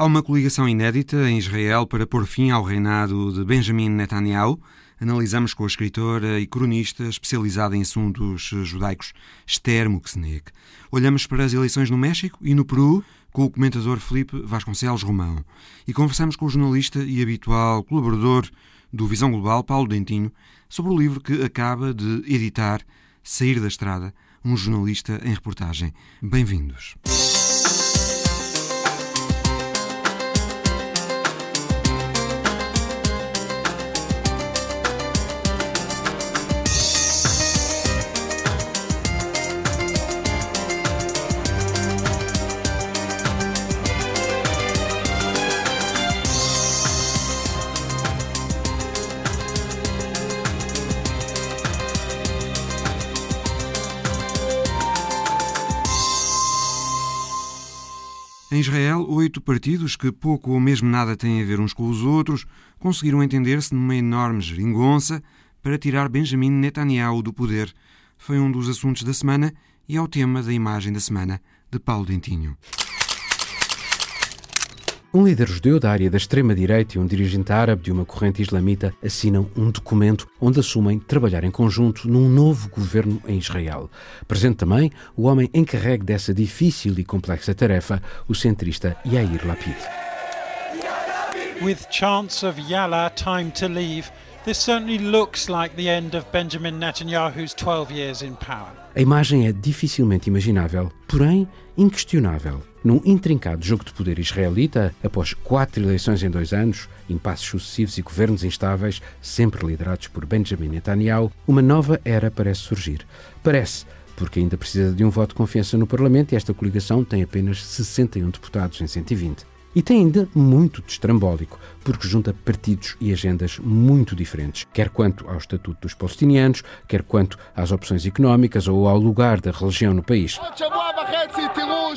Há uma coligação inédita em Israel para pôr fim ao reinado de Benjamin Netanyahu. Analisamos com a escritora e cronista especializada em assuntos judaicos Esther Muxneg. Olhamos para as eleições no México e no Peru com o comentador Felipe Vasconcelos Romão. E conversamos com o jornalista e habitual colaborador do Visão Global, Paulo Dentinho, sobre o livro que acaba de editar Sair da Estrada, um jornalista em reportagem. Bem-vindos. Em Israel, oito partidos que pouco ou mesmo nada têm a ver uns com os outros conseguiram entender-se numa enorme geringonça para tirar Benjamin Netanyahu do poder. Foi um dos assuntos da semana e é o tema da imagem da semana de Paulo Dentinho. Um líder judeu da área da extrema-direita e um dirigente árabe de uma corrente islamita assinam um documento onde assumem trabalhar em conjunto num novo governo em Israel. Presente também o homem encarregue dessa difícil e complexa tarefa, o centrista Yair Lapid. With chance of Yalla time to leave, this certainly looks like the end of Benjamin Netanyahu's 12 years in power. A imagem é dificilmente imaginável, porém inquestionável. Num intrincado jogo de poder israelita, após quatro eleições em dois anos, impasses sucessivos e governos instáveis, sempre liderados por Benjamin Netanyahu, uma nova era parece surgir. Parece, porque ainda precisa de um voto de confiança no Parlamento e esta coligação tem apenas 61 deputados em 120. E tem ainda muito de estrambólico, porque junta partidos e agendas muito diferentes, quer quanto ao estatuto dos palestinianos, quer quanto às opções económicas ou ao lugar da religião no país.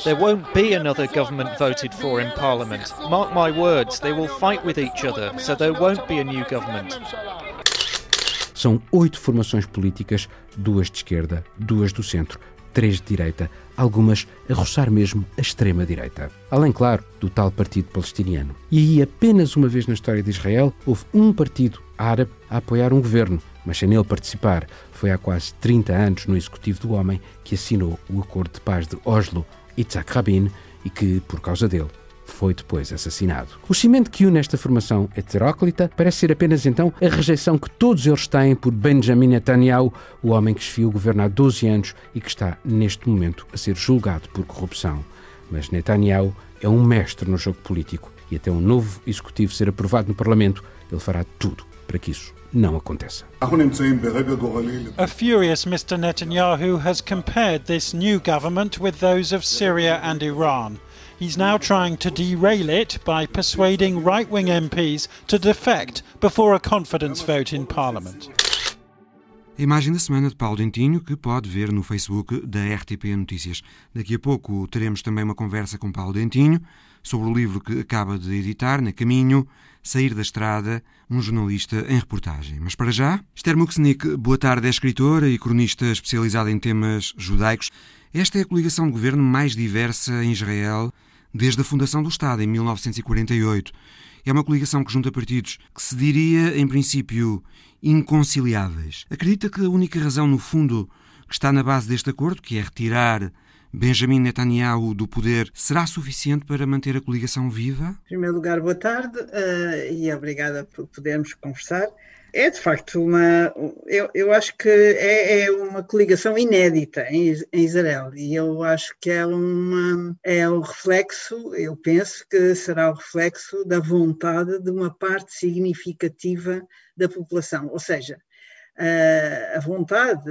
There won't be another government voted for in Parliament. Mark my words, they will fight with each other, so there won't be a new government. São oito formações políticas, duas de esquerda, duas do centro, três de direita, algumas a roçar mesmo a extrema-direita. Além, claro, do tal partido palestiniano. E aí, apenas uma vez na história de Israel, houve um partido árabe a apoiar um governo, mas sem nele participar. Foi há quase 30 anos no executivo do homem que assinou o Acordo de Paz de Oslo, Yitzhak Rabin, e que, por causa dele, foi depois assassinado. O cimento que une esta formação heteróclita parece ser apenas então a rejeição que todos eles têm por Benjamin Netanyahu, o homem que esfiou o governo há 12 anos e que está neste momento a ser julgado por corrupção. Mas Netanyahu é um mestre no jogo político e até um novo executivo ser aprovado no Parlamento, ele fará tudo para que isso não aconteça. A furious Mr. Netanyahu has compared this new government with those of Syria and Iran. He's now trying to derail it by persuading right wing MPs to defect before a confidence vote in Parliament. A imagem da semana de Paulo Dentinho, que pode ver no Facebook da RTP Notícias. Daqui a pouco teremos também uma conversa com Paulo Dentinho sobre o livro que acaba de editar, Na Caminho, Sair da Estrada, um jornalista em reportagem. Mas para já, Esther Muxnik, boa tarde, é escritora e cronista especializada em temas judaicos. Esta é a coligação de governo mais diversa em Israel desde a fundação do Estado, em 1948. É uma coligação que junta partidos que se diria, em princípio, inconciliáveis. Acredita que a única razão, no fundo, que está na base deste acordo, que é retirar Benjamin Netanyahu do poder, será suficiente para manter a coligação viva? Em primeiro lugar, boa tarde uh, e obrigada por podermos conversar. É de facto uma. Eu, eu acho que é, é uma coligação inédita em, em, Israel e eu acho que é, uma, é um reflexo, eu penso que será o reflexo da vontade de uma parte significativa da população. Ou seja, a vontade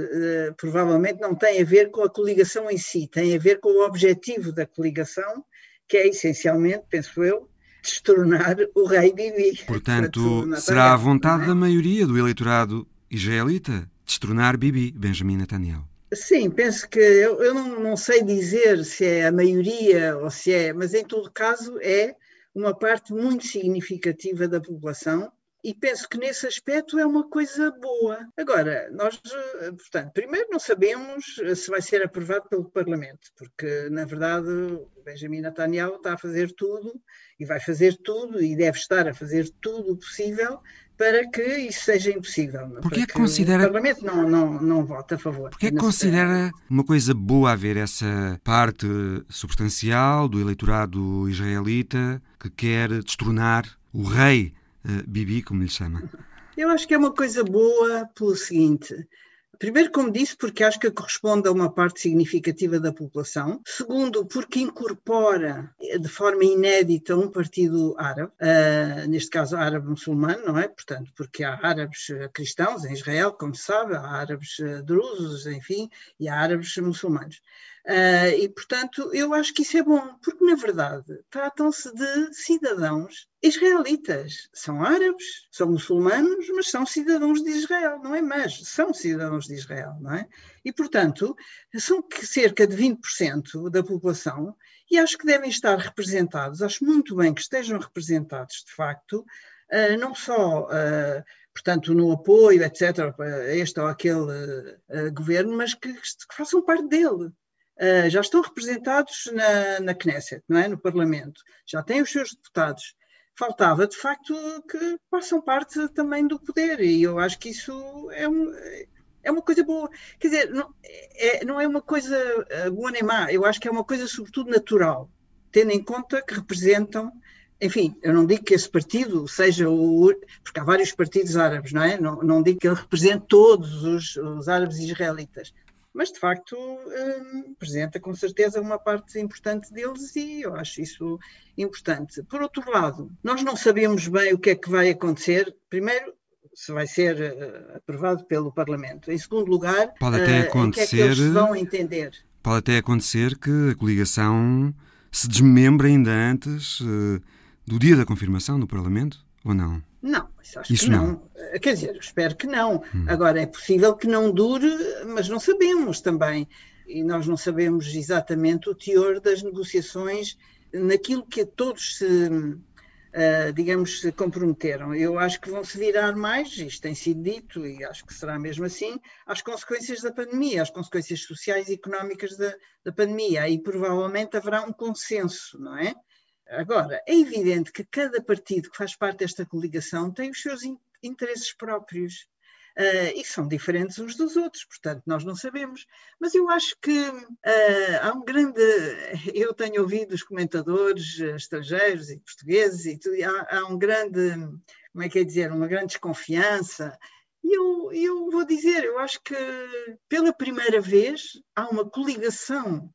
provavelmente não tem a ver com a coligação em si, tem a ver com o objetivo da coligação, que é essencialmente, penso eu, destronar o rei Bibi. Portanto, será a vontade é? da maioria do eleitorado israelita destronar Bibi, Benjamin Netanyahu. Sim, penso que eu, eu não, não, sei dizer se é a maioria ou se é, mas em todo caso é uma parte muito significativa da população e penso que nesse aspecto é uma coisa boa. Agora, nós, eh, portanto, primeiro não sabemos se vai ser aprovado pelo Parlamento, porque, na verdade, o Benjamin Netanyahu está a fazer tudo e vai fazer tudo e deve estar a fazer tudo o possível para que isso seja impossível. Porquê é que considera... O Parlamento não, não, não vota a favor. Porquê é que considera uma coisa boa haver essa parte substancial do eleitorado israelita que quer destronar o rei uh, Bibi, como lhe chama? Eu acho que é uma coisa boa pelo seguinte: Primeiro, como disse, porque acho que corresponde a uma parte significativa da população. Segundo, porque incorpora de forma inédita um partido árabe, uh, neste caso árabe-muçulmano, não é? Portanto, porque há árabes cristãos em Israel, como se sabe, há árabes drusos, enfim, e há árabes muçulmanos. Uh, e, portanto, eu acho que isso é bom, porque, na verdade, tratam-se de cidadãos israelitas. São árabes, são muçulmanos, mas são cidadãos de Israel, não é mais, são cidadãos de Israel, não é? E, portanto, são cerca de 20% da população e acho que devem estar representados, acho muito bem que estejam representados, de facto, uh, não só. Uh, portanto, no apoio, etc., a este ou aquele uh, governo, mas que, que, façam parte dele. Uh, já estão representados na, na Knesset, não é? no Parlamento, já têm os seus deputados. Faltava, de facto, que façam parte também do poder, e eu acho que isso é, um, é uma coisa boa. Quer dizer, não é, não é uma coisa ah, boa nem má, eu acho que é uma coisa, sobretudo, natural, tendo em conta que representam enfim, eu não digo que esse partido seja o. Porque há vários partidos árabes, não é? Não, não digo que ele represente todos os, os árabes israelitas mas de facto um, representa com certeza uma parte importante deles e eu acho isso importante. Por outro lado, nós não sabemos bem o que é que vai acontecer. Primeiro, se vai ser uh, aprovado pelo Parlamento. Em segundo lugar, pode até acontecer, uh, que é que eles vão entender. Pode até acontecer que a coligação se desmembre ainda antes uh, do dia da confirmação do Parlamento, ou não? Não, isso acho isso que não. não. Eh, quer dizer, espero que não. Hum. Agora, é possível que não dure, mas não sabemos também. E nós não sabemos exatamente o teor das negociações naquilo que todos se, uh, digamos, se comprometeram. Eu acho que vão se virar mais, isto tem sido dito, e acho que será mesmo assim, às consequências da pandemia, às consequências sociais e económicas da, da pandemia. Aí provavelmente haverá um consenso, não é? Agora, é evidente que cada partido que faz parte desta coligação tem os seus in interesses próprios. Uh, e são diferentes uns dos outros, portanto, nós não sabemos. Mas eu acho que uh, há um grande. Eu tenho ouvido os comentadores estrangeiros e portugueses, e, tudo, e há, há, um grande. Como é que é dizer? Uma grande desconfiança. E eu, eu vou dizer, eu acho que pela primeira vez há uma coligação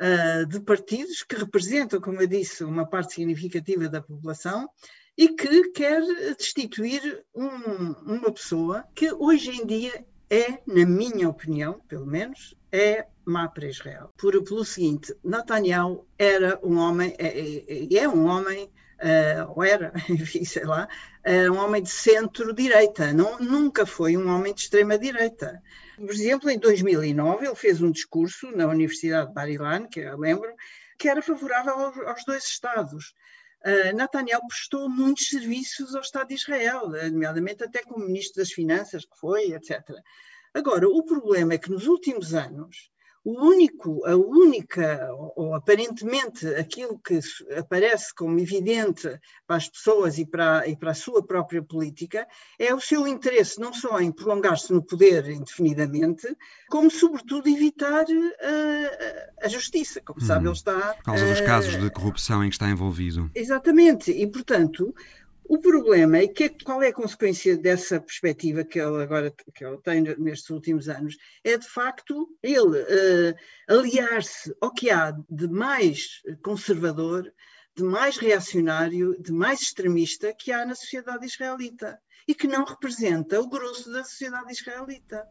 uh, de partidos que representam, como eu disse, uma parte significativa da população e que quer destituir um, uma pessoa que hoje em dia é, na minha opinião, pelo menos, é má para Israel. Por, pelo seguinte, Netanyahu era um homem, é, é, é um homem uh, ou era, enfim, sei lá, era um homem de centro-direita, nunca foi um homem de extrema-direita. Por exemplo, em 2009 ele fez um discurso na Universidade de Bar-Ilan, que eu lembro, que era favorável aos, aos dois Estados. Uh, Netanyahu prestou muitos serviços ao Estado de Israel, nomeadamente até como ministro das Finanças, que foi, etc. Agora, o problema é que nos últimos anos o único, a única, ou aparentemente aquilo que aparece como evidente para as pessoas e para, e para a sua própria política, é o seu interesse não só em prolongar-se no poder indefinidamente, como sobretudo evitar uh, a justiça. Como hum, sabe, ele está. Por causa uh, dos casos de corrupção em que está envolvido. Exatamente, e portanto o problema é que qual é a consequência dessa perspectiva que ele agora que ele tem nestes últimos anos? É de facto ele uh, aliar-se ao que há de mais conservador, de mais reacionário, de mais extremista que há na sociedade israelita e que não representa o grosso da sociedade israelita.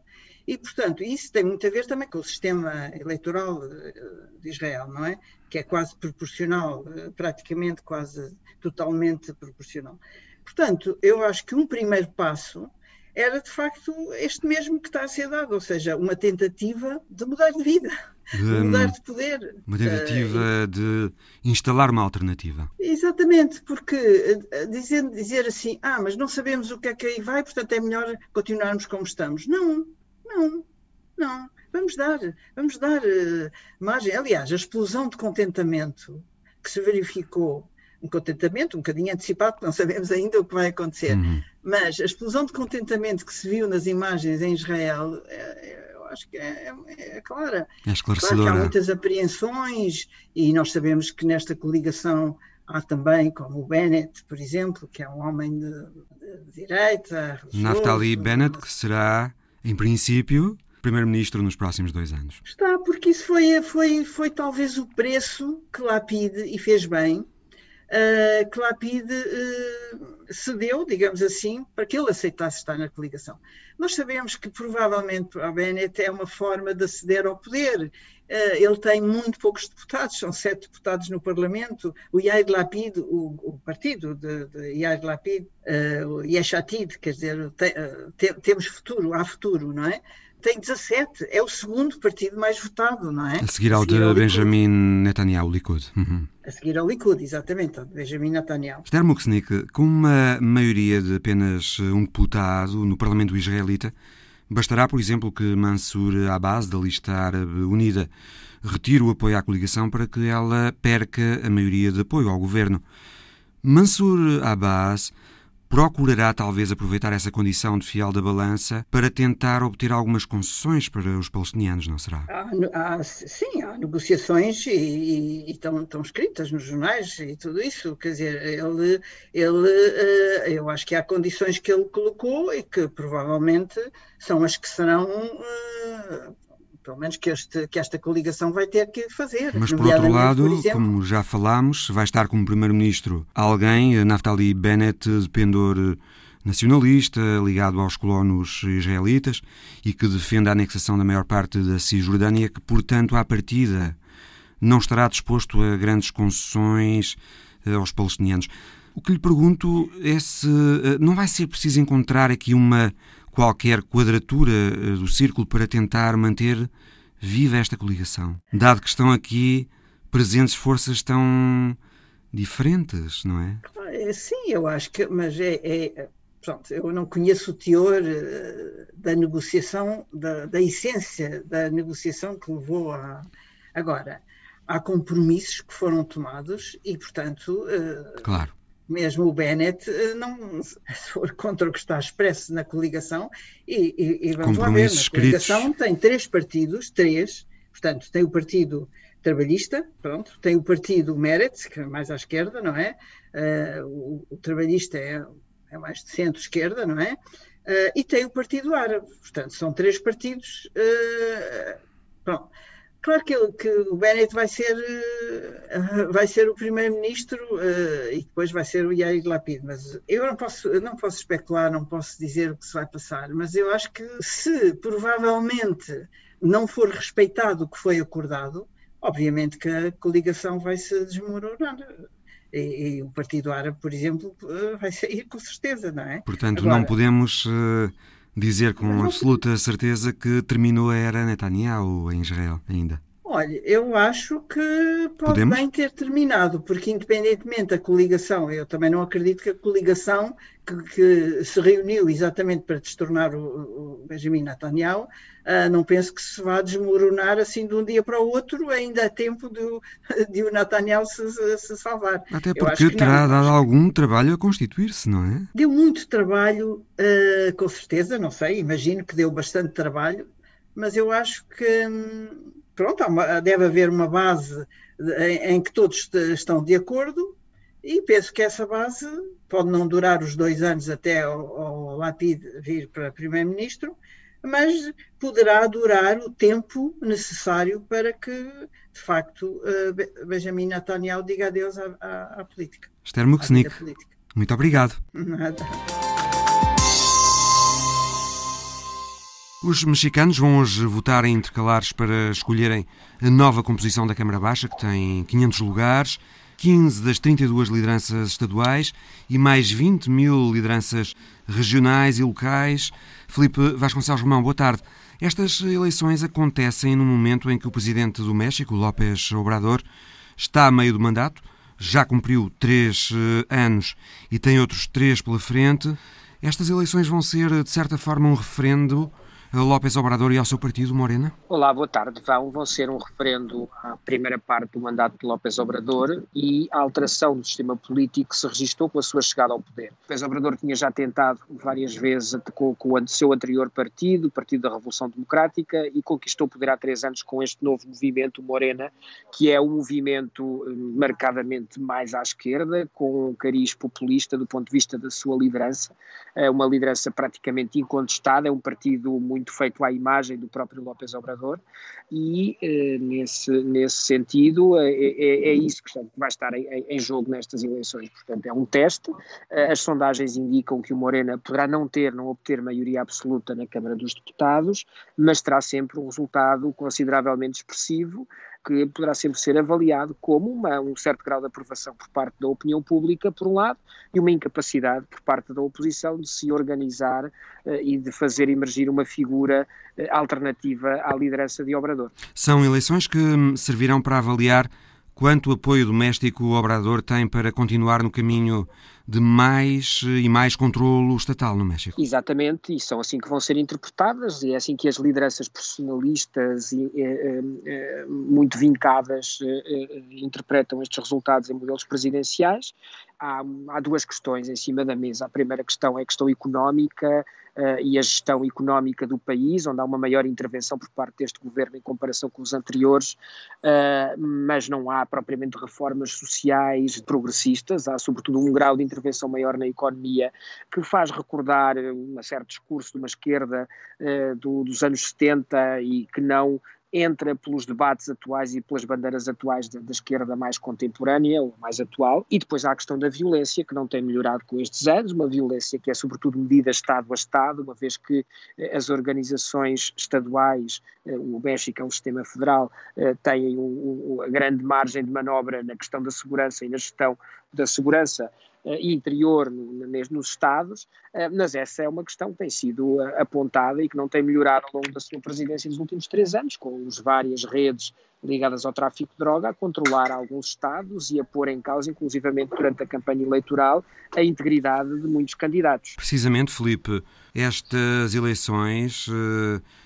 E, portanto, isso tem muito a ver também com o sistema eleitoral eh, de Israel, não é? Que é quase proporcional, eh, praticamente quase totalmente proporcional. Portanto, eu acho que um primeiro passo era de facto este mesmo que está a ser dado, ou seja, uma tentativa de mudar de vida, de, mudar de poder. Uma tentativa uh, de instalar uma alternativa. Exatamente, porque dizer, dizer assim, ah, mas não sabemos o que é que aí vai, portanto é melhor continuarmos como estamos. Não, não, não. Vamos dar, vamos dar uh, margem. Aliás, a explosão de contentamento que se verificou um contentamento um bocadinho antecipado, porque não sabemos ainda o que vai acontecer. Uhum. Mas a explosão de contentamento que se viu nas imagens em Israel, é, é, eu acho que é, é, é clara. É esclarecedora. Claro há muitas apreensões e nós sabemos que nesta coligação há também, como o Bennett, por exemplo, que é um homem de, de direita. Naftali Bennett, que será, em princípio, primeiro-ministro nos próximos dois anos. Está, porque isso foi, foi, foi talvez o preço que Lapide, e fez bem, uh, que Lapide uh, cedeu, digamos assim, para que ele aceitasse estar na coligação. Nós sabemos que provavelmente a Bennett é uma forma de aceder ao poder. Uh, ele tem muito poucos deputados, são sete deputados no Parlamento. O Yair Lapid, o, o partido de, de Yair Lapid, uh, o Yeshatid, quer dizer, uh, te, temos futuro, há futuro, não é? Tem 17, é o segundo partido mais votado, não é? A seguir ao, a seguir de ao Benjamin Netanyahu, Likud. Uhum. A seguir ao Likud, exatamente, ao de Benjamin Netanyahu. Esther Muksnik, com uma maioria de apenas um deputado no Parlamento israelita, bastará, por exemplo, que Mansur Abbas, da lista árabe unida, retire o apoio à coligação para que ela perca a maioria de apoio ao governo. Mansur Abbas procurará talvez aproveitar essa condição de fiel da balança para tentar obter algumas concessões para os palestinianos, não será? Há, há, sim, há negociações e, estão, estão, escritas nos jornais e tudo isso. Quer dizer, ele, ele, eh, eu acho que há condições que ele colocou e que provavelmente são as que serão eh, pelo menos que, este, que esta coligação vai ter que fazer. Mas por outro lado, por exemplo, como já falámos, vai estar como primeiro-ministro alguém, Naftali Bennett, de pendor nacionalista, ligado aos colonos israelitas e que defende a anexação da maior parte da Cisjordânia, que, portanto, à partida, não estará disposto a grandes concessões eh, aos palestinianos. O que lhe pergunto é se eh, não vai ser preciso encontrar aqui uma qualquer quadratura eh, do círculo para tentar manter viva esta coligação, dado que estão aqui presentes forças tão diferentes, não é? é sim, eu acho que, mas é, é pronto, eu não conheço o teor uh, da negociação, da, da, essência da negociação que levou a. Agora, há compromissos que foram tomados e, portanto. Claro mesmo o Bennett eh, não for contra o que está expresso na coligação e, e, e vamos lá ver, na coligação tem três partidos, três, portanto tem o partido trabalhista, pronto, tem o partido Meretz, que é mais à esquerda, não é? Uh, o, o, trabalhista é, é mais de centro-esquerda, não é? Uh, e tem o partido árabe, portanto são três partidos, uh, pronto. Claro que, que o Bennett vai ser, uh, vai ser o primeiro-ministro uh, e depois vai ser o Yair Lapid, mas eu não posso, não posso especular, não posso dizer o que se vai passar, mas eu acho que se provavelmente não for respeitado o que foi acordado, obviamente que a coligação vai se desmoronar. E, e o Partido Árabe, por exemplo, uh, vai sair com certeza, não é? Portanto, Agora, não podemos dizer com absoluta certeza que terminou a era Netanyahu em Israel ainda? Olha, eu acho que pode Podemos? bem ter terminado, porque independentemente da coligação, eu também não acredito que a coligação que, que se reuniu exatamente para destornar o, o Benjamin Netanyahu, uh, não penso que se vá desmoronar assim de um dia para o outro, ainda há tempo de, de o Netanyahu se, se salvar. Até porque terá não, dado algum trabalho a constituir-se, não é? Deu muito trabalho, uh, com certeza, não sei, imagino que deu bastante trabalho, mas eu acho que. Hum, pronto, deve haver uma base em, em, que todos estão de acordo e penso que essa base pode não durar os dois anos até o Lapid vir para primeiro-ministro, mas poderá durar o tempo necessário para que, de facto, eh, Benjamin Netanyahu diga adeus à, à, à política. Esther Muxnik, muito obrigado. Nada. Os mexicanos vão hoje votar em intercalares para escolherem a nova composição da Câmara Baixa, que tem 500 lugares. 15 das 32 lideranças estaduais e mais 20 mil lideranças regionais e locais. Felipe Vasconcelos Romão, boa tarde. Estas eleições acontecem no momento em que o presidente do México, López Obrador, está a meio do mandato, já cumpriu três eh, anos e tem outros três pela frente. Estas eleições vão ser, de certa forma, um referendo López Obrador e ao seu partido, Morena? Olá, boa tarde. Vão, vão ser um referendo à primeira parte do mandato de López Obrador e a alteração do sistema político que se registrou com a sua chegada ao poder. López Obrador tinha já tentado várias vezes com, com o seu anterior partido, o Partido da Revolução Democrática, e conquistou o poder há três anos com este novo movimento, Morena, que é um movimento hum, marcadamente mais à esquerda, com um cariz populista do ponto de vista da sua liderança, é uma liderança praticamente incontestada, é um partido muito muito feito à imagem do próprio López Obrador e eh, nesse, nesse sentido é, é, é isso que vai estar em, em, jogo nestas eleições. Portanto, é um teste. Eh, as sondagens indicam que o Morena poderá não ter, não obter maioria absoluta na Câmara dos Deputados, mas terá sempre um resultado consideravelmente expressivo que poderá sempre ser avaliado como uma, um certo grau de aprovação por parte da opinião pública, por um lado, e uma incapacidade por parte da oposição de se organizar uh, e de fazer emergir uma figura uh, alternativa à liderança de Obrador. São eleições que hum, servirão para avaliar quanto apoio doméstico o Obrador tem para continuar no caminho de mais e mais controlo estatal no México. Exatamente, e são assim que vão ser interpretadas, e é assim que as lideranças personalistas e, e, e muito vincadas interpretam estes resultados em modelos presidenciais. Há, há duas questões em cima da mesa. A primeira questão é a questão económica, uh, e a gestão económica do país, onde há uma maior intervenção por parte deste governo em comparação com os anteriores, uh, mas não há propriamente reformas sociais progressistas, há sobretudo um grau de intervenção maior na economia que faz recordar um certo discurso de uma esquerda uh, do, dos anos 70 e que não entra pelos debates atuais e pelas bandeiras atuais da, da, esquerda mais contemporânea ou mais atual, e depois há a questão da violência, que não tem melhorado com estes anos, uma violência que é sobretudo medida Estado a Estado, uma vez que eh, as organizações estaduais, eh, o México é um sistema federal, eh, têm um, um, a grande margem de manobra na questão da segurança e na gestão da segurança interior no, nos Estados, uh, mas essa é uma questão que tem sido uh, apontada e que não tem melhorado ao longo da sua presidência nos últimos três anos, com as várias redes ligadas ao tráfico de droga a controlar alguns Estados e a pôr em causa, inclusivamente durante a campanha eleitoral, a integridade de muitos candidatos. Precisamente, Felipe, estas eleições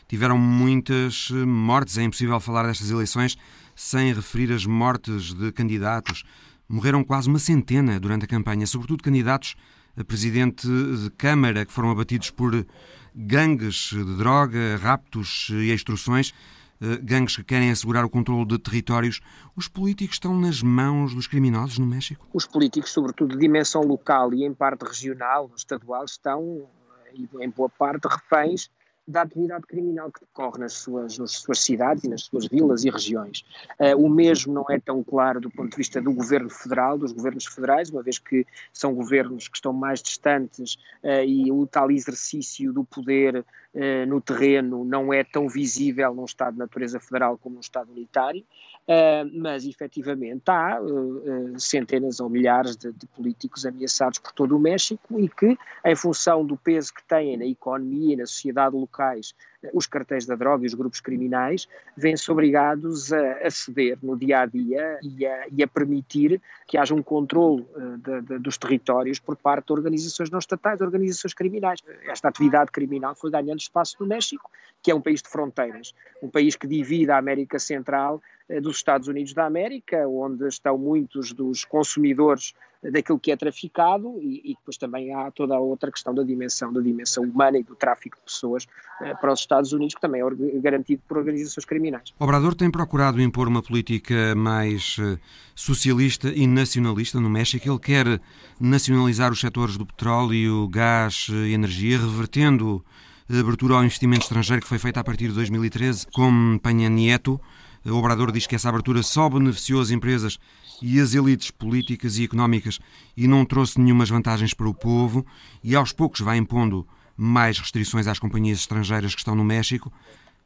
tiveram muitas mortes. É impossível falar destas eleições sem referir as mortes de candidatos Morreram quase uma centena durante a campanha, sobretudo candidatos a presidente de Câmara que foram abatidos por gangues de droga, raptos e extorsões, eh, gangues que querem assegurar o controle de territórios. Os políticos estão nas mãos dos criminosos no México? Os políticos, sobretudo de dimensão local e em parte regional, estadual, estão, eh, em boa parte, reféns da atividade criminal que decorre nas suas, nas suas cidades e nas suas vilas e regiões. Uh, o mesmo não é tão claro do ponto de vista do governo federal, dos governos federais, uma vez que são governos que estão mais distantes uh, e o tal exercício do poder uh, no terreno não é tão visível num Estado de natureza federal como num Estado unitário. Uh, mas efetivamente há uh, uh, centenas ou milhares de, de, políticos ameaçados por todo o México e que, em função do peso que têm na economia e na sociedade locais os cartéis da droga e os grupos criminais, vêm-se obrigados a, a, ceder no dia a dia e a, e a permitir que haja um controle de, de, dos territórios por parte de organizações não estatais, organizações criminais. Esta atividade criminal foi ganhando espaço no México, que é um país de fronteiras, um país que divide a América Central eh, dos Estados Unidos da América, onde estão muitos dos consumidores daquilo que é traficado e, e, depois também há toda a outra questão da dimensão, da dimensão humana e do tráfico de pessoas eh, para os Estados Unidos, que também é garantido por organizações criminais. Obrador tem procurado impor uma política mais eh, socialista e nacionalista no México. Ele quer nacionalizar os setores do petróleo, gás e energia, revertendo a abertura ao investimento estrangeiro que foi feita a partir de 2013 com Penha Nieto. O Obrador diz que essa abertura só beneficiou as empresas e as elites políticas e económicas e não trouxe nenhumas vantagens para o povo e aos poucos vai impondo mais restrições às companhias estrangeiras que estão no México,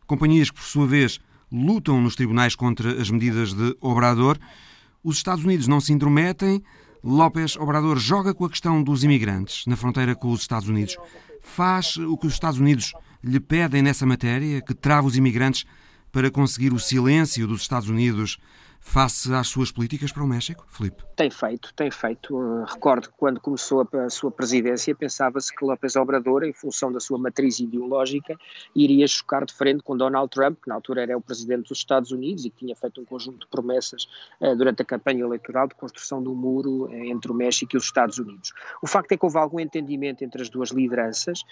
companhias que por sua vez lutam nos tribunais contra as medidas de Obrador. Os Estados Unidos não se intrometem, López Obrador joga com a questão dos imigrantes na fronteira com os Estados Unidos. Faz o que os Estados Unidos lhe pedem nessa matéria, que trava os imigrantes para conseguir o silêncio dos Estados Unidos face às suas políticas para o México, Felipe? Tem feito, tem feito. Uh, recordo que quando começou a, sua presidência pensava-se que López Obrador, em função da sua matriz ideológica, iria chocar de frente com Donald Trump, que na altura era o presidente dos Estados Unidos e que tinha feito um conjunto de promessas uh, durante a campanha eleitoral de construção do muro uh, entre o México e os Estados Unidos. O facto é que houve algum entendimento entre as duas lideranças,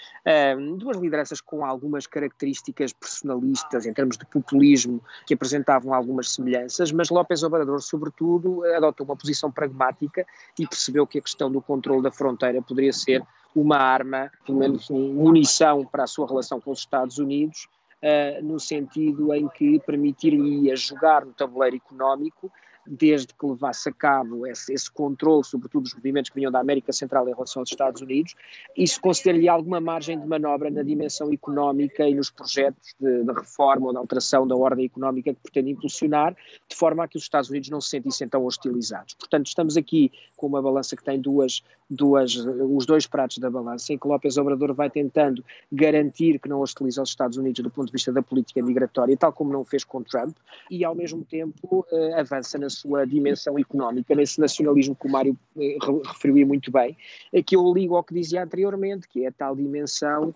duas lideranças com algumas características personalistas em termos de populismo que apresentavam algumas semelhanças, mas López Obrador, sobretudo, adotou uma posição pragmática e percebeu que a questão do controle da fronteira poderia ser uma arma, pelo menos munição para a sua relação com os Estados Unidos, uh, no sentido em que permitiria jogar no tabuleiro económico desde que levasse a cabo esse, esse controle, sobretudo dos movimentos que vinham da América Central em relação aos Estados Unidos, isso conceder-lhe alguma margem de manobra na dimensão económica e nos projetos de, de, reforma ou de alteração da ordem económica que pretende impulsionar, de forma a que os Estados Unidos não se sentissem tão hostilizados. Portanto, estamos aqui com uma balança que tem duas, duas, os dois pratos da balança, em que López Obrador vai tentando garantir que não hostiliza os Estados Unidos do ponto de vista da política migratória, tal como não fez com Trump, e ao mesmo tempo uh, avança na sua dimensão económica, nesse nacionalismo que o Mário eh, referiu muito bem, é que eu ligo ao que dizia anteriormente, que é a tal dimensão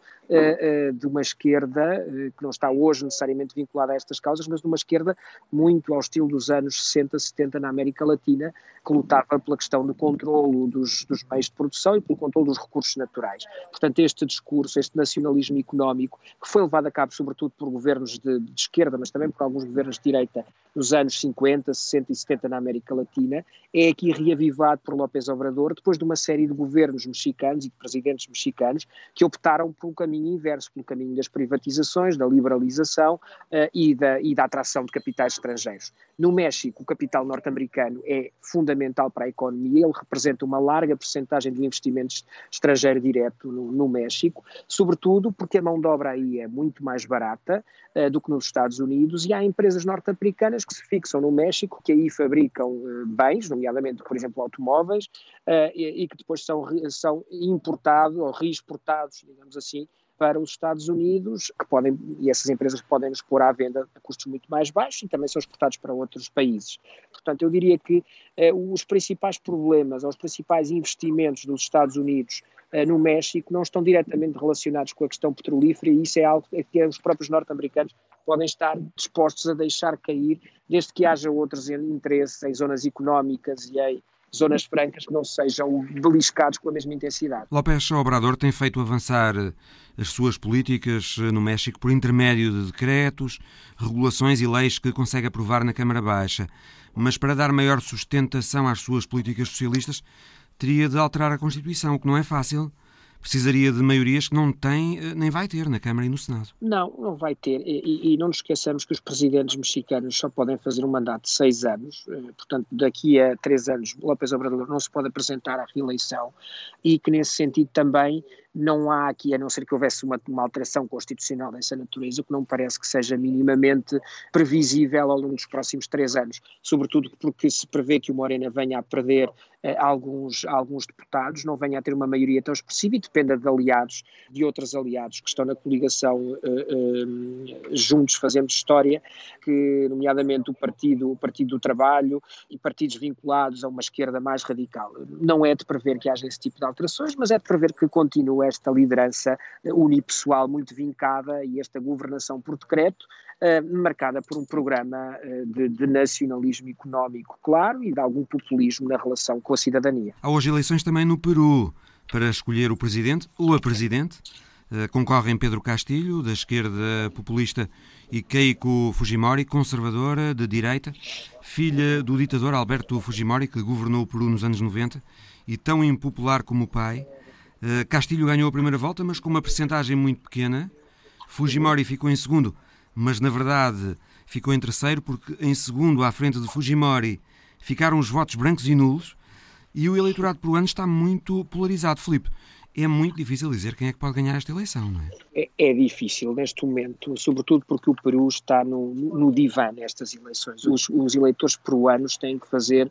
de uma esquerda, uh, que não está hoje necessariamente vinculada a estas causas, mas de uma esquerda muito ao estilo dos anos 60, 70 na América Latina, que lutava pela questão do controlo dos, dos meios de produção e pelo controle dos recursos naturais. Portanto, este discurso, este nacionalismo económico, que foi levado a cabo sobretudo por governos de, de esquerda, mas também por alguns governos de direita nos anos 50, 60 e 70 na América Latina, é aqui reavivado por López Obrador, depois de uma série de governos mexicanos e de presidentes mexicanos que optaram por um caminho inverso, pelo caminho das privatizações, da liberalização uh, e, da, e da atração de capitais estrangeiros. No México, o capital norte-americano é fundamental para a economia, ele representa uma larga percentagem do investimento estrangeiro direto no, no México, sobretudo porque a mão de obra aí é muito mais barata uh, do que nos Estados Unidos e há empresas norte-americanas que se fixam no México, que aí fabricam uh, bens, nomeadamente, por exemplo, automóveis, uh, e, e, que depois são, são importados ou reexportados, digamos assim, para os Estados Unidos, que podem, e essas empresas podem nos pôr à venda a custos muito mais baixos e também são exportados para outros países. Portanto, eu diria que eh, os principais problemas, os principais investimentos dos Estados Unidos no México não estão diretamente relacionados com a questão petrolífera e isso é algo que os próprios norte-americanos podem estar dispostos a deixar cair, desde que haja outros interesses em zonas económicas e em zonas francas que não sejam beliscados com a mesma intensidade. López Obrador tem feito avançar as suas políticas no México por intermédio de decretos, regulações e leis que consegue aprovar na Câmara Baixa. Mas para dar maior sustentação às suas políticas socialistas, teria de alterar a Constituição, o que não é fácil precisaria de maiorias que não tem eh, nem vai ter na Câmara e no Senado. Não, não vai ter. E, e não nos esqueçamos que os presidentes mexicanos só podem fazer um mandato de seis anos. Eh, portanto, daqui a três anos, López Obrador não se pode apresentar à reeleição e que, nesse sentido, também não há aqui, a não ser que houvesse uma, uma, alteração constitucional dessa natureza, que não me parece que seja minimamente previsível ao longo dos próximos três anos, sobretudo porque se prevê que o Morena venha a perder eh, alguns, alguns deputados, não venha a ter uma maioria tão expressiva e dependa de aliados, de outros aliados que estão na coligação eh, eh, juntos fazendo história, que nomeadamente o Partido, o Partido do Trabalho e partidos vinculados a uma esquerda mais radical. Não é de prever que haja esse tipo de alterações, mas é de prever que continue esta liderança unipessoal muito vincada e esta governação por decreto, eh, marcada por um programa eh, de, de, nacionalismo económico claro e de algum populismo na relação com a cidadania. Há hoje eleições também no Peru para escolher o presidente ou a presidente. Eh, concorrem Pedro Castilho, da esquerda populista, e Keiko Fujimori, conservadora, de direita, filha do ditador Alberto Fujimori, que governou o Peru nos anos 90 e tão impopular como o pai. Eh, Castilho ganhou a primeira volta, mas com uma percentagem muito pequena. Fujimori ficou em segundo, mas na verdade ficou em terceiro, porque em segundo, à frente de Fujimori, ficaram os votos brancos e nulos. E o eleitorado peruano está muito polarizado. Felipe, é muito difícil dizer quem é que pode ganhar esta eleição, não é? É, é difícil neste momento, sobretudo porque o Peru está no, no divã nestas eleições. Os, os eleitores peruanos têm que fazer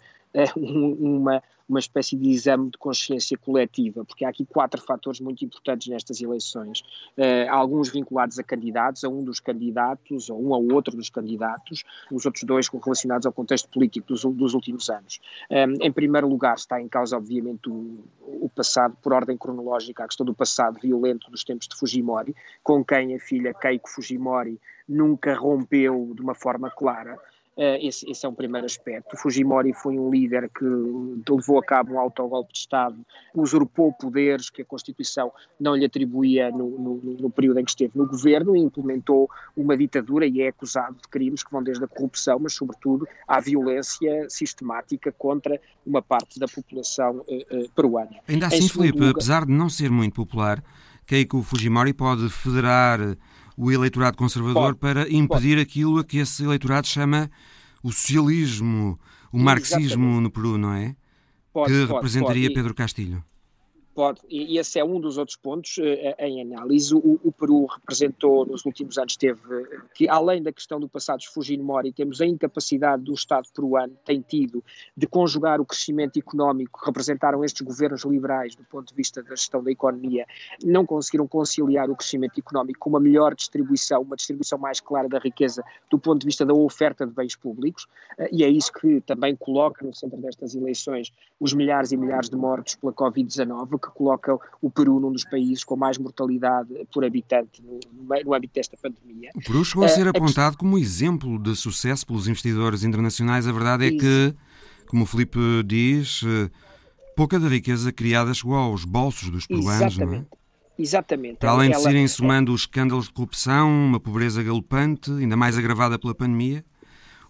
uma, uma espécie de exame de consciência coletiva, porque há aqui quatro fatores muito importantes nestas eleições. Uh, alguns vinculados a candidatos, a um dos candidatos, ou um ao outro dos candidatos, os outros dois relacionados ao contexto político dos, dos últimos anos. Um, em primeiro lugar, está em causa, obviamente, o, o, passado, por ordem cronológica, a questão do passado violento dos tempos de Fujimori, com quem a filha Keiko Fujimori nunca rompeu de uma forma clara. Uh, esse, esse, é um primeiro aspecto. Fujimori foi um líder que levou a cabo um autogolpe de Estado, usurpou poderes que a Constituição não lhe atribuía no, no, no, período em que esteve no governo e implementou uma ditadura e é acusado de crimes que vão desde a corrupção, mas sobretudo à violência sistemática contra uma parte da população uh, uh, peruana. Ainda assim, Felipe, lugar... apesar de não ser muito popular, Keiko Fujimori pode federar o eleitorado conservador pode, para impedir pode. aquilo a que esse eleitorado chama o socialismo, o marxismo Exatamente. no Peru, não é? Pode, que representaria Pedro Castilho. Pode, e esse é um dos outros pontos uh, em análise. O, o, Peru representou nos últimos anos, teve que além da questão do passado Fujimori, temos a incapacidade do Estado peruano, tem tido, de conjugar o crescimento económico que representaram estes governos liberais do ponto de vista da gestão da economia, não conseguiram conciliar o crescimento económico com uma melhor distribuição, uma distribuição mais clara da riqueza do ponto de vista da oferta de bens públicos, e é isso que também coloca no centro destas eleições os milhares e milhares de mortos pela Covid-19, que coloca o Peru num dos países com mais mortalidade por habitante no, no âmbito desta pandemia. O Peru chegou a ser uh, apontado como exemplo de sucesso pelos investidores internacionais. A verdade é que, como o Felipe diz, eh, pouca da riqueza criada chegou aos bolsos dos peruanos, não é? Exatamente. Para além de se irem somando os escândalos de corrupção, uma pobreza galopante, ainda mais agravada pela pandemia.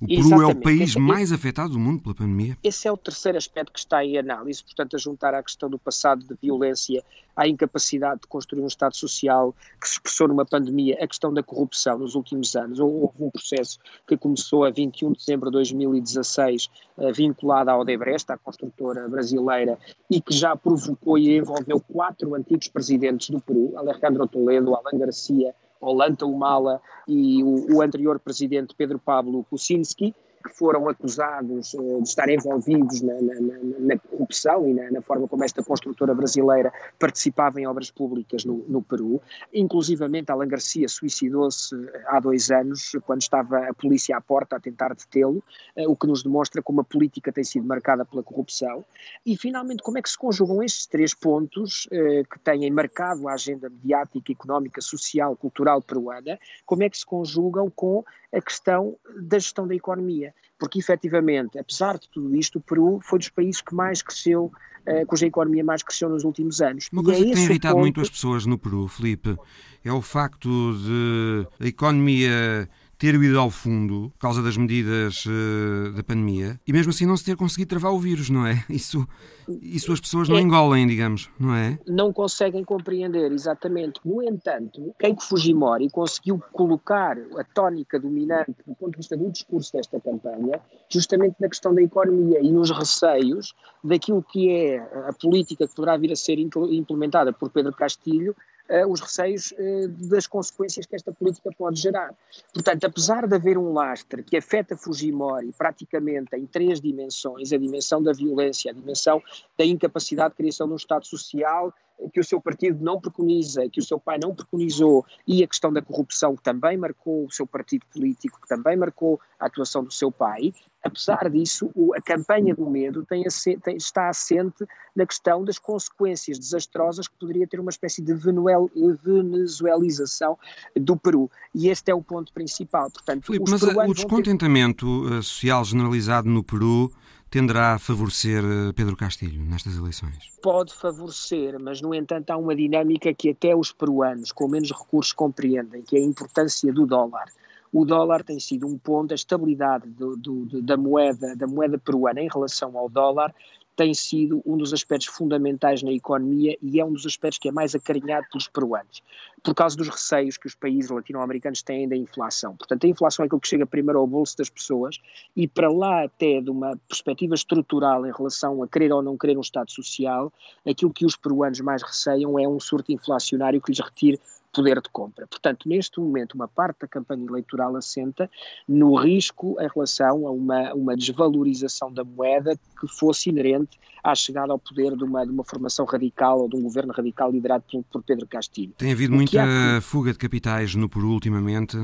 O Peru Exatamente. é o país esse, mais afetado do mundo pela pandemia? Esse é o terceiro aspecto que está em análise, portanto, a juntar à questão do passado de violência, à incapacidade de construir um Estado social que se expressou numa pandemia, a questão da corrupção nos últimos anos. Houve um processo que começou a 21 de dezembro de 2016, eh, vinculado à Odebrecht, à construtora brasileira, e que já provocou e envolveu quatro antigos presidentes do Peru, Alejandro Toledo, Alan Garcia, Olanta Humala e o, o anterior presidente Pedro Pablo Kuczynski, que foram acusados uh, de estar envolvidos na, na, na, na corrupção e na, forma como esta construtora brasileira participava em obras públicas no, no Peru. Inclusivamente, Alan Garcia suicidou-se eh, há dois anos, quando estava a polícia à porta a tentar detê-lo, uh, o que nos demonstra como a política tem sido marcada pela corrupção. E, finalmente, como é que se conjugam estes três pontos uh, que têm marcado a agenda mediática, económica, social, cultural peruana, como é que se conjugam com a questão da gestão da economia, porque efetivamente, apesar de tudo isto, o Peru foi dos países que mais cresceu, uh, cuja economia mais cresceu nos últimos anos. Uma coisa é que tem irritado ponto... muito as pessoas no Peru, Felipe, é o facto de a economia ter ido ao fundo por causa das medidas uh, da pandemia e mesmo assim não se ter conseguido travar o vírus, não é? Isso, isso as pessoas não é, engolem, digamos, não é? Não conseguem compreender, exatamente. No entanto, Keiko Fujimori conseguiu colocar a tónica dominante do ponto de vista do discurso desta campanha justamente na questão da economia e nos receios daquilo que é a política que poderá vir a ser implementada por Pedro Castilho uh, os receios uh, das consequências que esta política pode gerar. Portanto, apesar de haver um lastre que afeta Fujimori praticamente em três dimensões, a dimensão da violência, a dimensão da incapacidade de criação de um Estado social, que o seu partido não preconiza, que o seu pai não preconizou, e a questão da corrupção que também marcou o seu partido político, que também marcou a atuação do seu pai, apesar disso, a campanha do medo tem, tem, está assente na questão das consequências desastrosas que poderia ter uma espécie de venezuelização do Peru. E este é o ponto principal. Portanto, Filipe, mas o descontentamento ter... Eh, social generalizado no Peru tenderá a favorecer eh, Pedro Castilho nestas eleições? Pode favorecer, mas no entanto há uma dinâmica que até os peruanos com menos recursos compreendem, que é a importância do dólar. O dólar tem sido um ponto, a estabilidade do, do, da, moeda, da moeda peruana em relação ao dólar tem sido um dos aspectos fundamentais na economia e é um dos aspectos que é mais acarinhado pelos peruanos, por causa dos receios que os países latino-americanos têm da inflação. Portanto, a inflação é aquilo que chega primeiro ao bolso das pessoas e para lá até de uma perspectiva estrutural em relação a querer ou não querer um Estado social, aquilo que os peruanos mais receiam é um surto inflacionário que lhes retire poder de compra. Portanto, neste momento, uma parte da campanha eleitoral assenta no risco em relação a uma, uma desvalorização da moeda que fosse inerente à chegada ao poder de uma, de uma formação radical ou de um governo radical liderado por, por Pedro Castilho. Tem havido muita há... fuga de capitais no Peru ultimamente.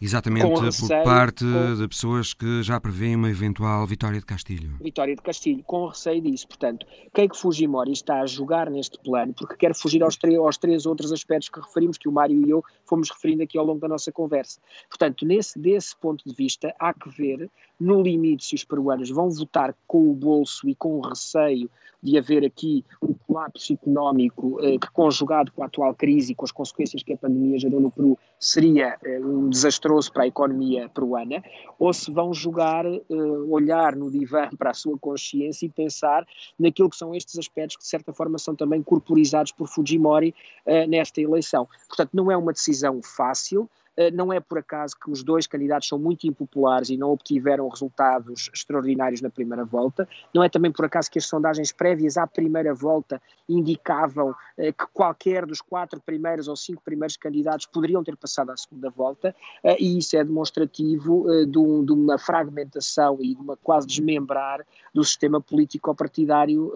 Exatamente receio, por parte com... de pessoas que já prevêem uma eventual vitória de Castilho. Vitória de Castilho, com receio disso. Portanto, Keiko Fujimori está a jogar neste plano porque quer fugir aos, aos três outros aspectos que referimos, que o Mário e eu fomos referindo aqui ao longo da nossa conversa. Portanto, nesse, desse ponto de vista, há que ver, no limite, se os peruanos vão votar com o bolso e com o receio de haver aqui um colapso económico eh, que, conjugado com a atual crise e com as consequências que a pandemia gerou no Peru, seria eh, um desastroso para a economia peruana, ou se vão jogar, eh, olhar no divã para a sua consciência e pensar naquilo que são estes aspectos que, de certa forma, são também corporizados por Fujimori eh, nesta eleição. Portanto, não é uma decisão fácil, não é por acaso que os dois candidatos são muito impopulares e não obtiveram resultados extraordinários na primeira volta. Não é também por acaso que as sondagens prévias à primeira volta indicavam eh, que qualquer dos quatro primeiros ou cinco primeiros candidatos poderiam ter passado à segunda volta, eh, e isso é demonstrativo de, um, de, uma fragmentação e de uma quase desmembrar do sistema político-partidário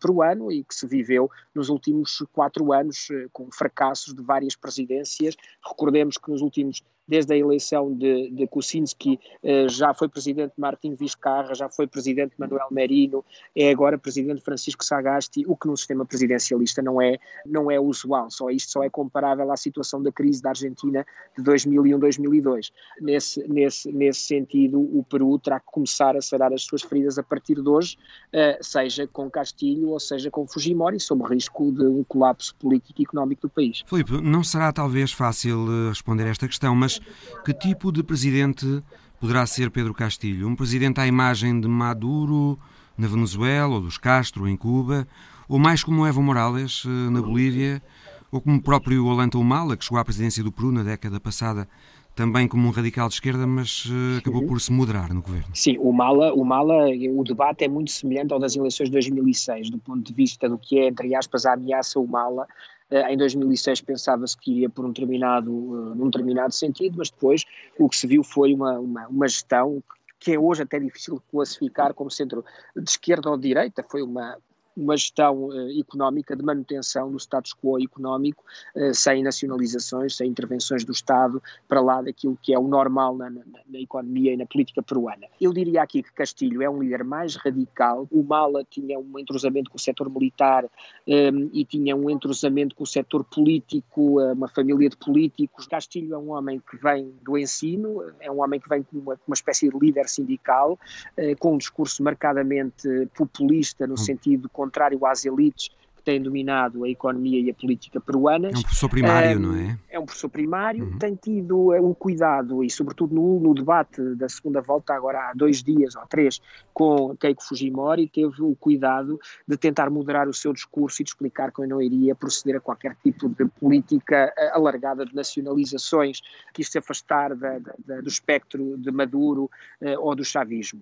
peruano e que se viveu nos últimos quatro anos com fracassos de várias presidências. Recordemos que nos últimos desde a eleição de, de Kuczynski, eh, já foi presidente Martim Vizcarra, já foi presidente Manuel Merino, é agora presidente Francisco Sagasti, o que no sistema presidencialista não é, não é usual, só isto só é comparável à situação da crise da Argentina de 2001-2002. Nesse, nesse, nesse sentido, o Peru terá que começar a sarar as suas feridas a partir de hoje, eh, seja com Castilho ou seja com Fujimori, sob risco de um colapso político e económico do país. Filipe, não será talvez fácil eh, responder esta questão, mas que tipo de presidente poderá ser Pedro Castilho? Um presidente à imagem de Maduro na Venezuela ou dos Castro em Cuba? Ou mais como Evo Morales eh, na Bolívia? Ou como o próprio Olanta Humala, que chegou à presidência do Peru na década passada, também como um radical de esquerda, mas uh, acabou por se moderar no governo. Sim, o Mala, o Mala, o debate é muito semelhante ao das eleições de 2006, do ponto de vista do que é, entre aspas, a ameaça o Mala em 2006 pensava-se que iria por um determinado, uh, num determinado sentido, mas depois o que se viu foi uma, uma, uma gestão que é hoje até difícil classificar como centro de esquerda ou de direita, foi uma, uma gestão uh, económica de manutenção do status quo económico, uh, sem nacionalizações, sem intervenções do Estado, para lá daquilo que é o normal na, na, na, economia e na política peruana. Eu diria aqui que Castilho é um líder mais radical. O Mala tinha um entrosamento com o setor militar um, ehm, e tinha um entrosamento com o setor político, eh, uma família de políticos. Castilho é um homem que vem do ensino, é um homem que vem com uma, uma espécie de líder sindical, uh, com um discurso marcadamente populista no hum. sentido de contrário às elites que têm dominado a economia e a política peruanas. É um professor primário, um, não é? É um professor primário, uhum. tem tido eh, o cuidado, e sobretudo no, no, debate da segunda volta, agora há dois dias ou três, com Keiko Fujimori, teve o cuidado de tentar moderar o seu discurso e de explicar que não iria proceder a qualquer tipo de política eh, alargada de nacionalizações, quis se afastar da, da, do espectro de Maduro uh, ou do chavismo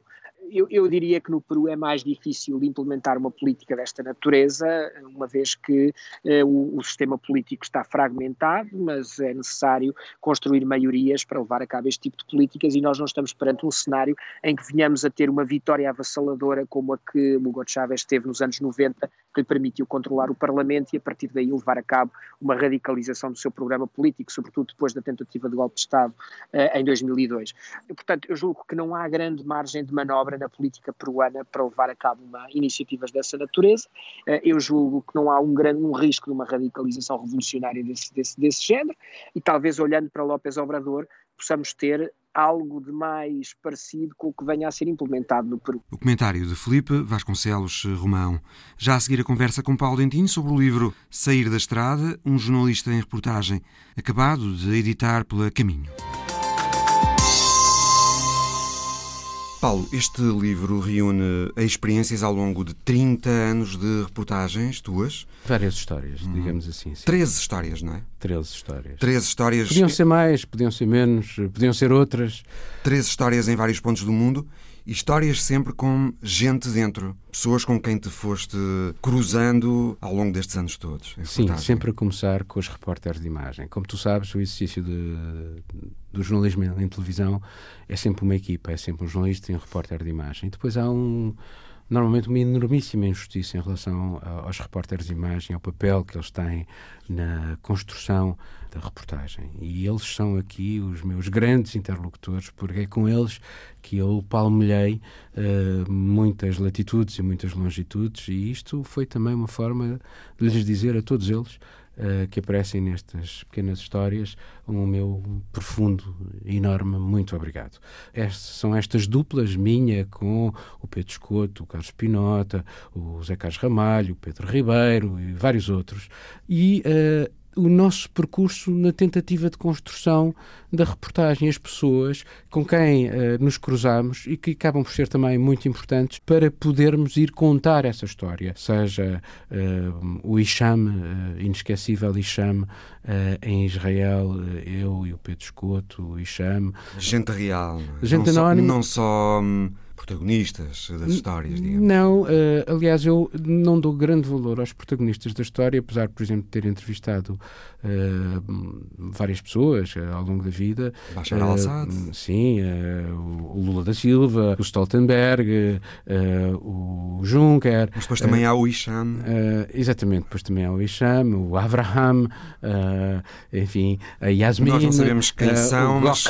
eu, eu, diria que no Peru é mais difícil implementar uma política desta natureza, uma vez que eh, o, o, sistema político está fragmentado, mas é necessário construir maiorias para levar a cabo este tipo de políticas e nós não estamos perante um cenário em que venhamos a ter uma vitória avassaladora como a que Hugo Chávez teve nos anos 90, que lhe permitiu controlar o Parlamento e a partir daí levar a cabo uma radicalização do seu programa político, sobretudo depois da tentativa de golpe de Estado eh, em 2002. Portanto, eu julgo que não há grande margem de manobra na política peruana para levar a cabo uma, iniciativas dessa natureza. Eh, eu julgo que não há um grande um risco de uma radicalização revolucionária desse, desse, desse género e talvez olhando para López Obrador possamos ter algo de mais parecido com o que venha a ser implementado no Peru. O comentário de Felipe Vasconcelos Romão. Já a seguir a conversa com Paulo Dentinho sobre o livro Sair da Estrada, um jornalista em reportagem, acabado de editar pela Caminho. Paulo, este livro reúne experiências ao longo de 30 anos de reportagens tuas. Várias histórias, hum. digamos assim. Sim. 13 histórias, não é? 13 histórias. 13 histórias. Podiam ser mais, podiam ser menos, podiam ser outras. 13 histórias em vários pontos do mundo histórias sempre com gente dentro, pessoas com quem te foste cruzando ao longo destes anos todos. Sim, sempre a começar com os repórteres de imagem. Como tu sabes, o exercício de, do jornalismo em televisão é sempre uma equipa, é sempre um jornalista e um repórter de imagem. E depois há um normalmente uma enormíssima injustiça em relação aos repórteres de imagem, ao papel que eles têm na construção da reportagem. E eles são aqui os meus grandes interlocutores, porque é com eles que eu palmilhei uh, muitas latitudes e muitas longitudes, e isto foi também uma forma de lhes dizer a todos eles uh, que aparecem nestas pequenas histórias um meu profundo, enorme muito obrigado. Estas, são estas duplas minha com o Pedro Escoto, o Carlos Pinota, o Zé Carlos Ramalho, o Pedro Ribeiro e vários outros. E uh, o nosso percurso na tentativa de construção da reportagem, as pessoas com quem uh, nos cruzamos e que acabam por ser também muito importantes para podermos ir contar essa história, seja uh, o Isham, uh, inesquecível Isham, em Israel, eu e o Pedro Escoto, o Isham. Gente real, gente não anónima. Só, não só hum, protagonistas das histórias, digamos. Não, uh, aliás, eu não dou grande valor aos protagonistas da história, apesar, por exemplo, de ter entrevistado uh, várias pessoas uh, ao longo da vida. Bashar al-Assad. Sim, o Lula da Silva, o Stoltenberg, o Juncker. Mas depois também há o Isham. exatamente, depois também há o Isham, o Avraham, enfim, a Yasmin. Nós não sabemos quem são, mas,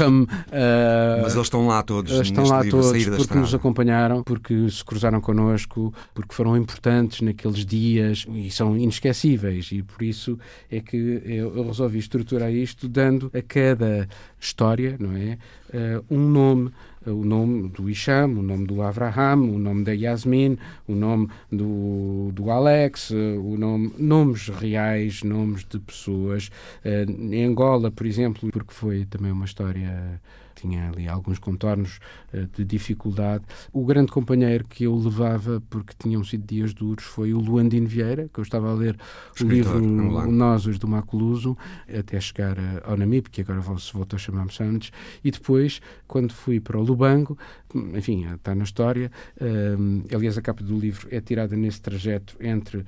mas, eles estão lá todos. Estão lá livro, todos, porque nos acompanharam, porque se cruzaram connosco, porque foram importantes naqueles dias e são inesquecíveis. E por isso é que eu resolvi estruturar isto dando a cada história, não é? Uh, um nome o nome do Isham, o nome do Avraham, o nome da Yasmin, o nome do, do Alex, o nome, nomes reais, nomes de pessoas. Uh, em Angola, por exemplo, porque foi também uma história tinha ali alguns contornos uh, de dificuldade. O grande companheiro que eu levava, porque tinham sido dias duros, foi o Luandino Vieira, que eu estava a ler o, o livro O Nozes do Maculuso, até chegar ao Namib, que agora se voltou a chamar Moçambique, e depois, quando fui para o Lubango, enfim, está na história, uh, aliás, a capa do livro é tirada nesse trajeto entre uh,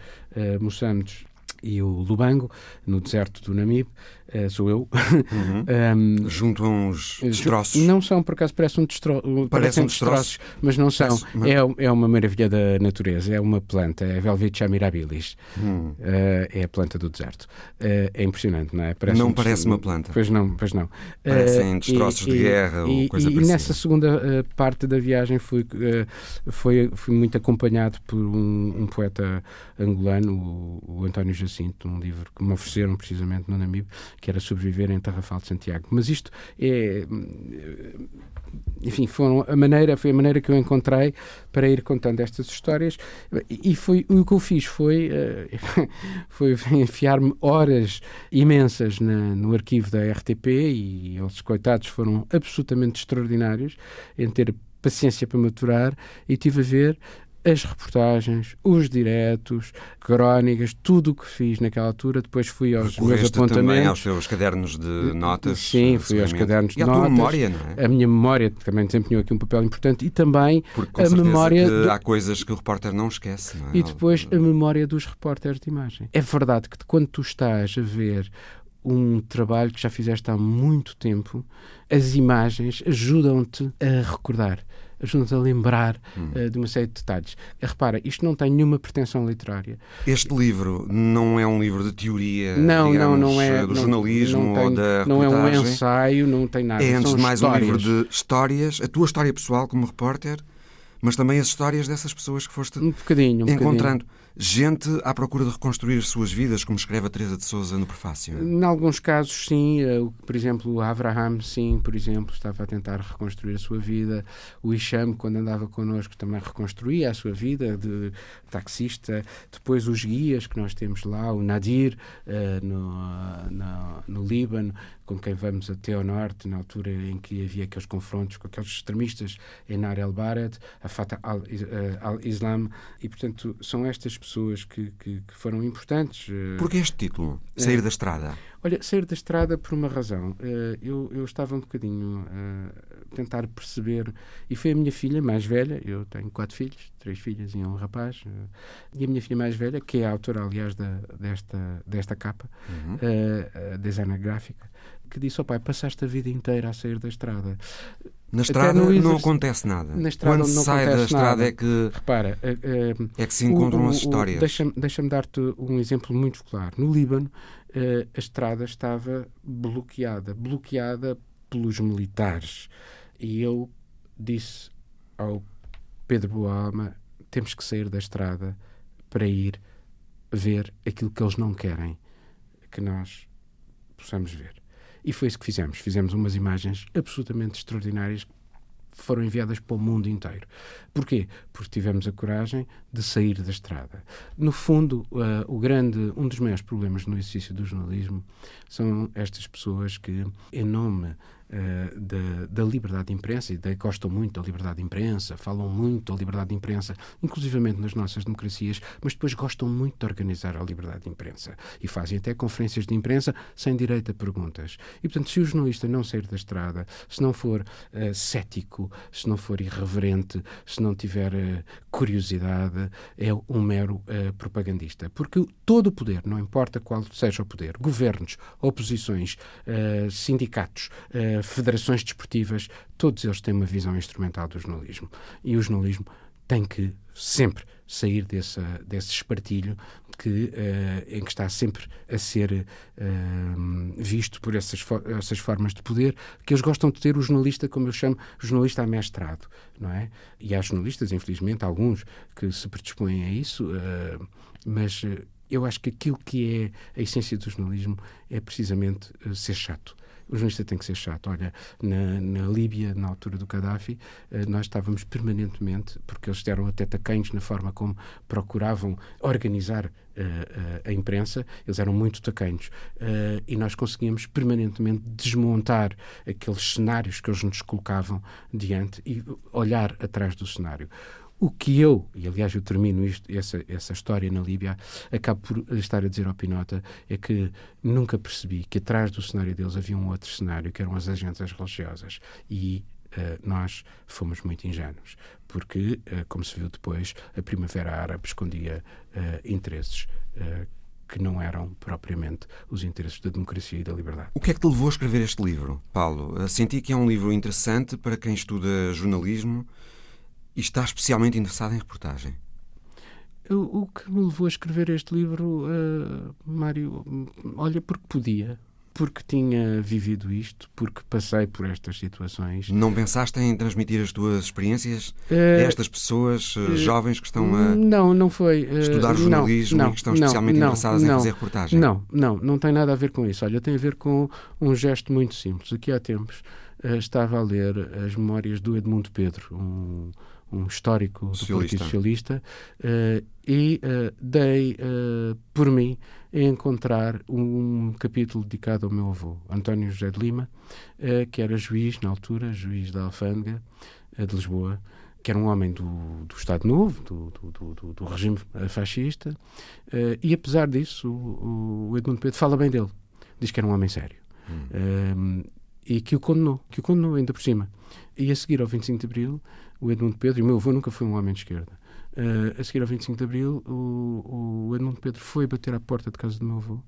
Moçambique e o Lubango, no deserto do Namib, uh, sou eu. Uhum. um, Junto a uns destroços. Não são, por acaso, parecem, destro parecem destroços, mas não são. Parece, é, é uma maravilha da natureza, é uma planta, é Velvetia mirabilis. Uh, é a planta do deserto. Uh, é impressionante, não é? Parece não um parece uma planta. Pois não, pois não. Parecem destroços e, de guerra e, ou coisa E, e nessa segunda parte da viagem fui, foi, fui muito acompanhado por um, um poeta angolano, o, o António Jacinto, um livro que me ofereceram precisamente no Namib, que era Sobreviver em Tarrafal de Santiago. Mas isto é. Enfim, a maneira, foi a maneira que eu encontrei para ir contando estas histórias e foi o que eu fiz foi, eh, foi enfiar-me horas imensas na, no arquivo da RTP e eles, coitados, foram absolutamente extraordinários em ter paciência para maturar e tive a ver as reportagens, os diretos, crónicas, tudo o que fiz naquela altura. Depois fui aos meus apontamentos. também aos seus cadernos de notas? Sim, fui aos cadernos de e notas. a tua memória, não é? A minha memória também desempenhou aqui um papel importante e também Porque, a memória. De... Há coisas que o repórter não esquece, não é? E depois a memória dos repórteres de imagem. É verdade que quando tu estás a ver um trabalho que já fizeste há muito tempo, as imagens ajudam-te a recordar ajuda-nos a lembrar hum. uh, de uma série de detalhes. Uh, repara, isto não tem nenhuma pretensão literária. Este livro não é um livro de teoria, não, digamos, não, não é, do jornalismo não ou da Não é um ensaio, não tem nada. É, antes de mais, histórias. um livro de histórias, a tua história pessoal como repórter, mas também as histórias dessas pessoas que foste um bocadinho, um encontrando. Bocadinho gente à procura de reconstruir as suas vidas, como escreve a Teresa de Souza no prefácio? Em alguns casos, sim. Eh, por exemplo, o Abraham, sim, por exemplo, estava a tentar reconstruir a sua vida. O Isham, quando andava connosco, também reconstruía a sua vida de taxista. Depois, os guias que nós temos lá, o Nadir, uh, no, no, no Líbano, com quem vamos até ao norte, na altura em que havia aqueles confrontos com aqueles extremistas em Nar el Bared, a Fatah al-Islam, e portanto são estas pessoas pessoas que, que, que foram importantes. Por que este título? Sair da estrada? Olha, sair da estrada por uma razão. Eu, eu estava um bocadinho a tentar perceber, e foi a minha filha mais velha, eu tenho quatro filhos, três filhas e um rapaz, e a minha filha mais velha, que é a autora, aliás, da, desta, desta capa, uhum. designer gráfica, que disse ao pai: passaste a vida inteira a sair da estrada. Na estrada não acontece nada. Na estrada Quando não sai da estrada nada. é que repara uh, é que se encontram o, as histórias. Deixa-me deixa dar-te um exemplo muito claro. No Líbano, uh, a estrada estava bloqueada, bloqueada pelos militares. E eu disse ao Pedro Boalma: temos que sair da estrada para ir ver aquilo que eles não querem que nós possamos ver. E foi isso que fizemos. Fizemos umas imagens absolutamente extraordinárias foram enviadas para o mundo inteiro. Porquê? Porque tivemos a coragem de sair da estrada. No fundo, uh, o grande, um dos maiores problemas no exercício do jornalismo são estas pessoas que, em nome uh, da, da, liberdade de imprensa, e de, gostam muito da liberdade de imprensa, falam muito da liberdade de imprensa, inclusivamente nas nossas democracias, mas depois gostam muito de organizar a liberdade de imprensa e fazem até conferências de imprensa sem direito a perguntas. E, portanto, se o jornalista não sair da estrada, se não for uh, cético, se não for irreverente, se não tiver uh, curiosidade, é um mero propagandista. Porque todo o poder, não importa qual seja o poder, governos, oposições, sindicatos, federações desportivas, todos eles têm uma visão instrumental do jornalismo. E o jornalismo tem que sempre sair desse, desse espartilho que, uh, em que está sempre a ser uh, visto por essas, essas formas de poder, que eles gostam de ter o jornalista, como eu chamo, jornalista amestrado, não é? E há jornalistas, infelizmente, alguns que se predispõem a isso, uh, mas eu acho que aquilo que é a essência do jornalismo é precisamente ser chato o jornalista tem que ser chato. Olha, na, na Líbia, na altura do Gaddafi, eh, nós estávamos permanentemente, porque eles eram até tacanhos na forma como procuravam organizar uh, uh, a imprensa, eles eram muito tacanhos. E nós conseguíamos permanentemente desmontar aqueles cenários que eles nos colocavam diante e olhar atrás do cenário. O que eu, e aliás eu termino isto, essa, essa história na Líbia, acabo por estar a dizer ao Pinota, é que nunca percebi que atrás do cenário deles havia um outro cenário, que eram as agências religiosas. E uh, nós fomos muito ingênuos, porque, uh, como se viu depois, a Primavera Árabe escondia uh, interesses que não eram propriamente os interesses da democracia e da liberdade. O que é que te levou a escrever este livro, Paulo? Senti que é um livro interessante para quem estuda jornalismo e está especialmente interessado em reportagem. O, o que me levou a escrever este livro, uh, Mário, olha, porque podia, porque tinha vivido isto, porque passei por estas situações. Não pensaste em transmitir as tuas experiências uh, a estas pessoas uh, jovens que estão a não, não foi, uh, estudar jornalismo não, não, e que estão especialmente não, interessadas em fazer reportagem? Não, não, não tem nada a ver com isso. Olha, tem a ver com um gesto muito simples. Aqui há tempos estava a ler as memórias do Edmundo Pedro, um um histórico do socialista. Partido Socialista, uh, e uh, dei uh, por mim a encontrar um capítulo dedicado ao meu avô, António José de Lima, que era juiz na altura, juiz da Alfândega de Lisboa, que era um homem do, do Estado Novo, do, do, do, do regime fascista, e apesar disso, o, o, Edmundo Pedro fala bem dele, diz que era um homem sério. Hum. e que o condenou, que o condenou ainda por cima. E a seguir ao 25 de Abril, o Edmundo Pedro, e o meu avô nunca foi um homem de esquerda. Uh, a seguir ao 25 de Abril, o, o Edmundo Pedro foi bater à porta de casa do meu avô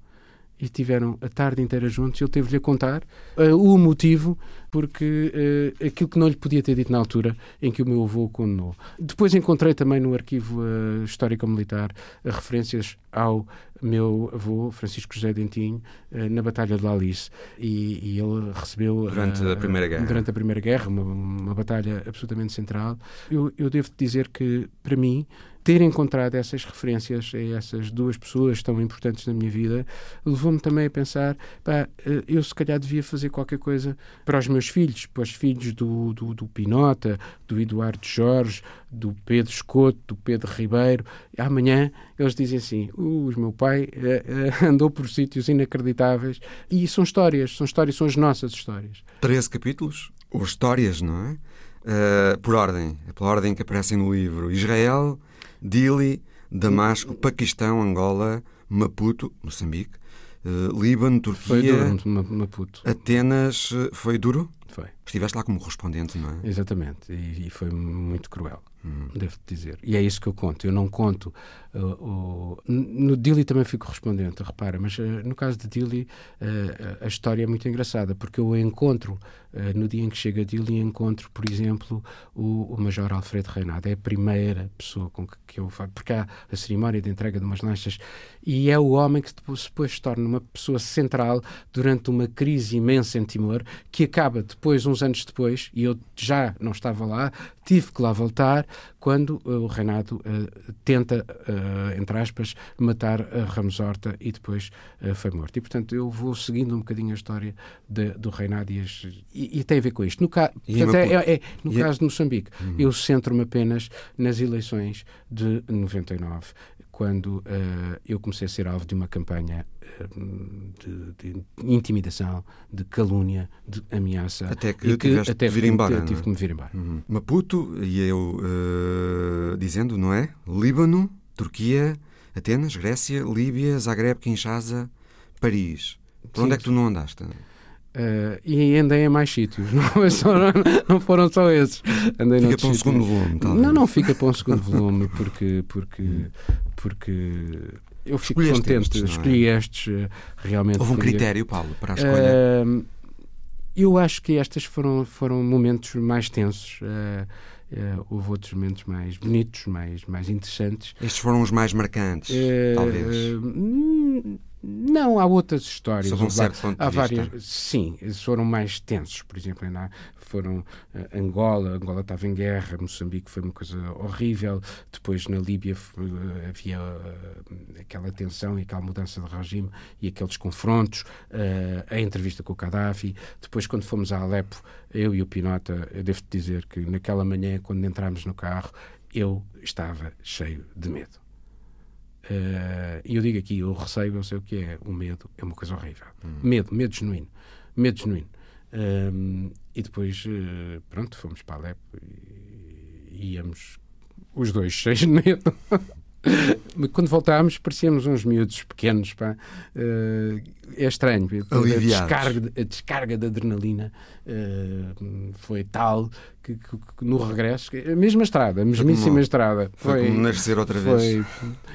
e tiveram a tarde inteira juntos. Ele teve-lhe a contar uh, o motivo porque uh, aquilo que não lhe podia ter dito na altura em que o meu avô o condenou. Depois encontrei também no arquivo uh, histórico-militar referências ao meu avô, Francisco José Dentinho, na Batalha de Alice. E, e ele recebeu. Durante a Primeira Guerra. Durante a Primeira Guerra, uma, uma batalha absolutamente central. Eu, eu devo dizer que, para mim, ter encontrado essas referências a essas duas pessoas tão importantes na minha vida levou-me também a pensar: pá, eh, eu se calhar devia fazer qualquer coisa para os meus filhos, para os filhos do, do, do Pinota, do Eduardo Jorge, do Pedro Escoto, do Pedro Ribeiro. Amanhã eles dizem assim: o meu pai uh, uh, andou por sítios inacreditáveis. E são histórias, são histórias, são as nossas histórias. 13 capítulos, ou histórias, não é? Uh, por ordem, pela ordem que aparecem no livro. Israel, Dili, Damasco, Paquistão, Angola, Maputo, Moçambique, uh, Líbano, Turquia. Foi duro, Maputo. Atenas, foi duro? Foi. Estiveste lá como correspondente, não é? Exatamente, e, e foi muito cruel, hum. devo dizer. E é isso que eu conto. Eu não conto. Uh, uh, no Dili também fui correspondente, repara, mas uh, no caso de Dili uh, a história é muito engraçada, porque eu encontro, uh, no dia em que chega a Dili, encontro, por exemplo, o, o Major Alfredo Reinado. É a primeira pessoa com que, que eu falo, porque há a cerimónia de entrega de umas lanchas, e é o homem que depois, depois se torna uma pessoa central durante uma crise imensa em Timor, que acaba depois, uns anos depois, e eu já não estava lá, tive que lá voltar quando uh, o Reinado uh, tenta, uh, entre aspas, matar a Ramos Horta e depois foi morto. E, portanto, eu vou seguindo um bocadinho a história de, do Reinado e, as, e, e, tem a ver com isto. No, ca, portanto, é, é, é, no caso de Moçambique, uhum. eu centro-me apenas nas eleições de 99, quando uh, eu comecei a ser alvo de uma campanha uh, de, de, intimidação, de calúnia, de ameaça. Até que, que até vir embora. Tive é? que me vir embora. Uhum. Maputo, e eu uh, dizendo, não é? Líbano, Turquia, Atenas, Grécia, Líbia, Zagreb, Kinshasa, Paris. Por onde é que tu não andaste? Uh, e andei em mais sítios, não, só, não, não, foram só esses. Andei fica para um sítios. segundo volume, talvez. Não, não fica para um segundo volume, porque, porque, porque eu fico Escolheste contente. Estes, é? escolhi é? estes uh, realmente. Houve um critério, Paulo, para a escolha? Uh, eu acho que estes foram, foram momentos mais tensos. houve outros momentos mais bonitos, mais, mais interessantes. Estes foram os mais marcantes, talvez. Hum, não, há outras histórias. Sob um certo ponto há várias, Sim, foram mais tensos. Por exemplo, foram uh, Angola, Angola estava em guerra, Moçambique foi uma coisa horrível. Depois na Líbia uh, havia uh, aquela tensão e aquela mudança de regime e aqueles confrontos. a entrevista com o Gaddafi. Depois, quando fomos a Alepo, eu e o Pinota, eu devo-te dizer que naquela manhã, quando entramos no carro, eu estava cheio de medo e eu digo aqui, o receio, eu sei o que é, o medo é uma coisa horrível. Hum. Medo, medo genuíno. Medo genuíno. Um, e depois, uh, pronto, fomos para Alepo e íamos os dois cheios de medo. Quando voltámos, parecíamos uns miúdos pequenos. Pá. Uh, é estranho. A descarga, a descarga de adrenalina uh, foi tal que, que, que, no regresso, a mesma estrada, a mesmíssima como, estrada. Foi, foi como nascer outra vez.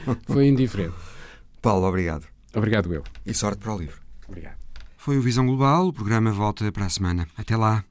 Foi, foi indiferente. Paulo, obrigado. Obrigado, eu. E sorte para o livro. Obrigado. Foi o Visão Global. O programa volta para a semana. Até lá.